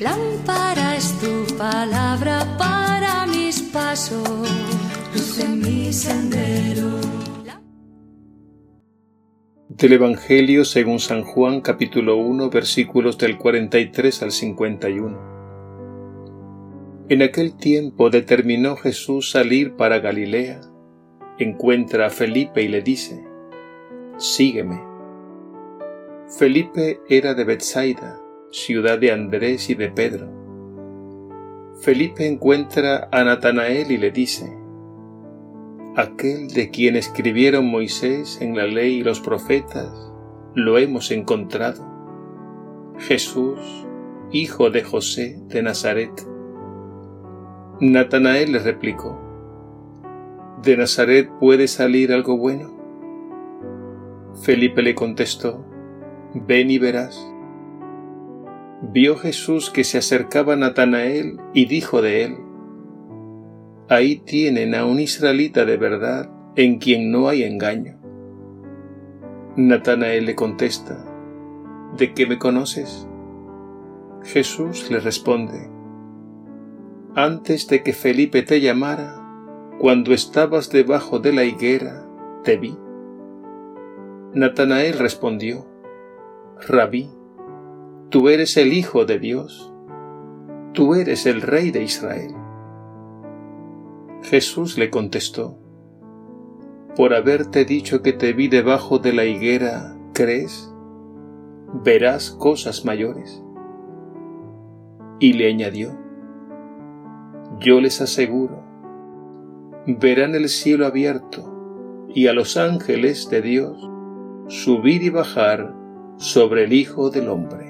Lámpara es tu palabra para mis pasos, luz en mi sendero. Del Evangelio según San Juan capítulo 1 versículos del 43 al 51. En aquel tiempo determinó Jesús salir para Galilea. Encuentra a Felipe y le dice, Sígueme. Felipe era de Bethsaida, ciudad de Andrés y de Pedro. Felipe encuentra a Natanael y le dice, Aquel de quien escribieron Moisés en la ley y los profetas, lo hemos encontrado. Jesús, hijo de José de Nazaret. Natanael le replicó, ¿De Nazaret puede salir algo bueno? Felipe le contestó, Ven y verás. Vio Jesús que se acercaba a Natanael y dijo de él, Ahí tienen a un israelita de verdad en quien no hay engaño. Natanael le contesta, ¿De qué me conoces? Jesús le responde, Antes de que Felipe te llamara, cuando estabas debajo de la higuera, te vi. Natanael respondió, Rabí, tú eres el Hijo de Dios, tú eres el Rey de Israel. Jesús le contestó, Por haberte dicho que te vi debajo de la higuera, ¿crees? Verás cosas mayores. Y le añadió, Yo les aseguro, verán el cielo abierto y a los ángeles de Dios subir y bajar sobre el Hijo del Hombre.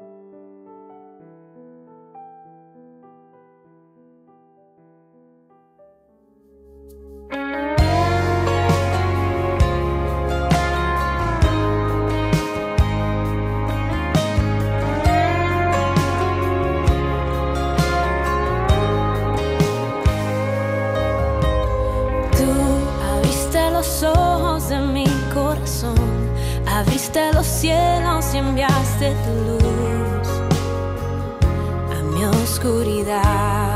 Abriste los cielos y enviaste tu luz a mi oscuridad.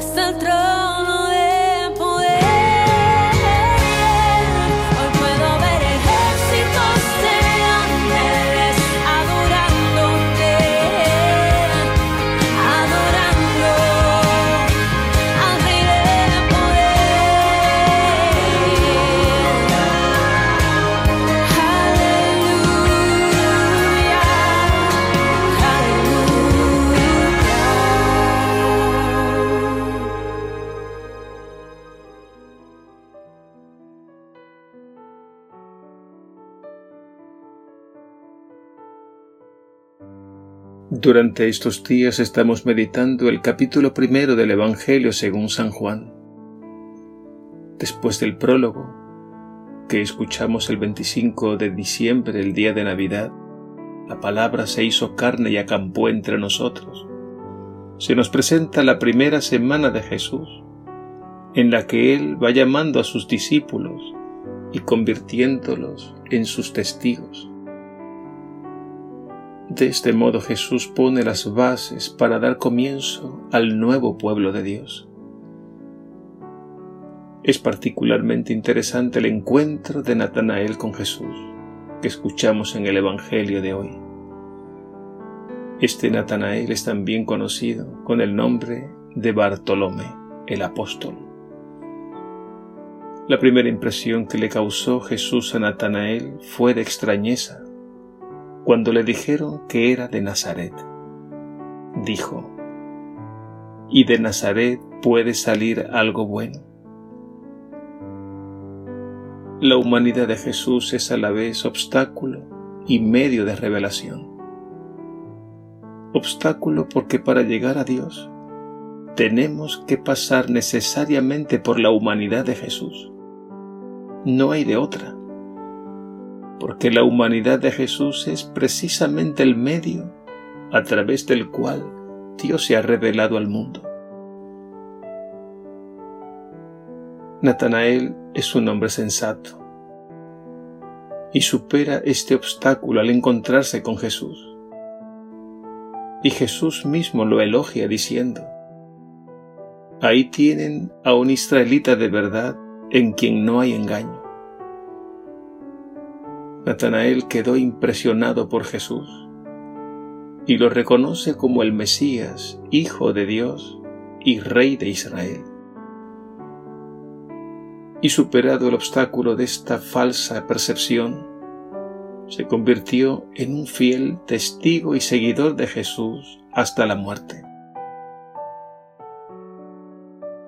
essa. Durante estos días estamos meditando el capítulo primero del Evangelio según San Juan. Después del prólogo, que escuchamos el 25 de diciembre, el día de Navidad, la palabra se hizo carne y acampó entre nosotros. Se nos presenta la primera semana de Jesús, en la que Él va llamando a sus discípulos y convirtiéndolos en sus testigos. De este modo Jesús pone las bases para dar comienzo al nuevo pueblo de Dios. Es particularmente interesante el encuentro de Natanael con Jesús que escuchamos en el Evangelio de hoy. Este Natanael es también conocido con el nombre de Bartolomé, el apóstol. La primera impresión que le causó Jesús a Natanael fue de extrañeza cuando le dijeron que era de Nazaret. Dijo, ¿y de Nazaret puede salir algo bueno? La humanidad de Jesús es a la vez obstáculo y medio de revelación. Obstáculo porque para llegar a Dios tenemos que pasar necesariamente por la humanidad de Jesús. No hay de otra porque la humanidad de Jesús es precisamente el medio a través del cual Dios se ha revelado al mundo. Natanael es un hombre sensato y supera este obstáculo al encontrarse con Jesús. Y Jesús mismo lo elogia diciendo, Ahí tienen a un israelita de verdad en quien no hay engaño. Natanael quedó impresionado por Jesús y lo reconoce como el Mesías, Hijo de Dios y Rey de Israel. Y superado el obstáculo de esta falsa percepción, se convirtió en un fiel testigo y seguidor de Jesús hasta la muerte.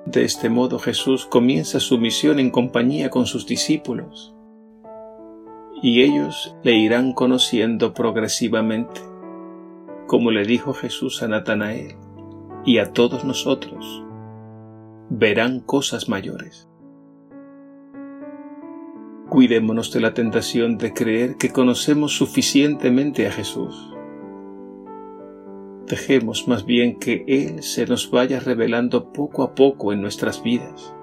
De este modo Jesús comienza su misión en compañía con sus discípulos y ellos le irán conociendo progresivamente, como le dijo Jesús a Natanael y a todos nosotros, verán cosas mayores. Cuidémonos de la tentación de creer que conocemos suficientemente a Jesús. Dejemos más bien que Él se nos vaya revelando poco a poco en nuestras vidas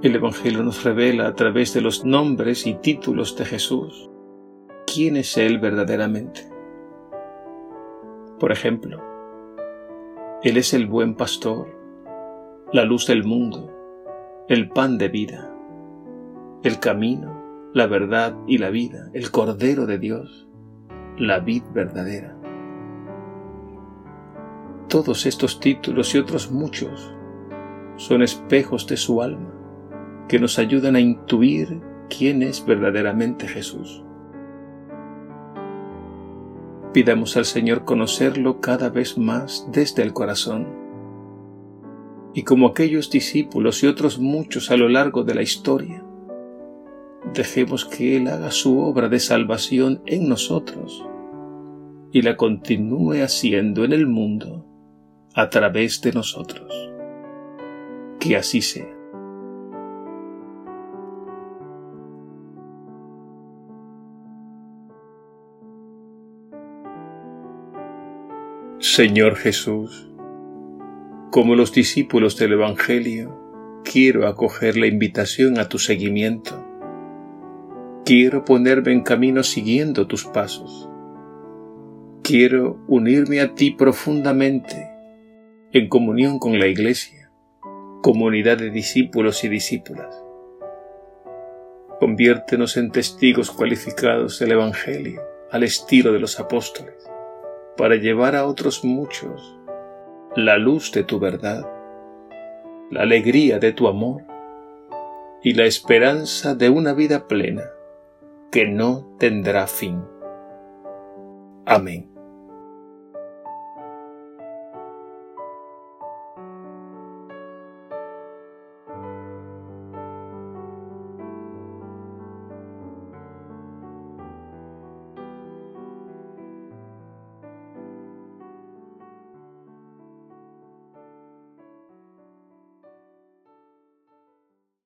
el Evangelio nos revela a través de los nombres y títulos de Jesús quién es Él verdaderamente. Por ejemplo, Él es el buen pastor, la luz del mundo, el pan de vida, el camino, la verdad y la vida, el Cordero de Dios, la vid verdadera. Todos estos títulos y otros muchos son espejos de su alma que nos ayudan a intuir quién es verdaderamente Jesús. Pidamos al Señor conocerlo cada vez más desde el corazón. Y como aquellos discípulos y otros muchos a lo largo de la historia, dejemos que Él haga su obra de salvación en nosotros y la continúe haciendo en el mundo a través de nosotros. Que así sea. Señor Jesús, como los discípulos del Evangelio, quiero acoger la invitación a tu seguimiento. Quiero ponerme en camino siguiendo tus pasos. Quiero unirme a ti profundamente, en comunión con la Iglesia, comunidad de discípulos y discípulas. Conviértenos en testigos cualificados del Evangelio, al estilo de los apóstoles para llevar a otros muchos la luz de tu verdad, la alegría de tu amor y la esperanza de una vida plena que no tendrá fin. Amén.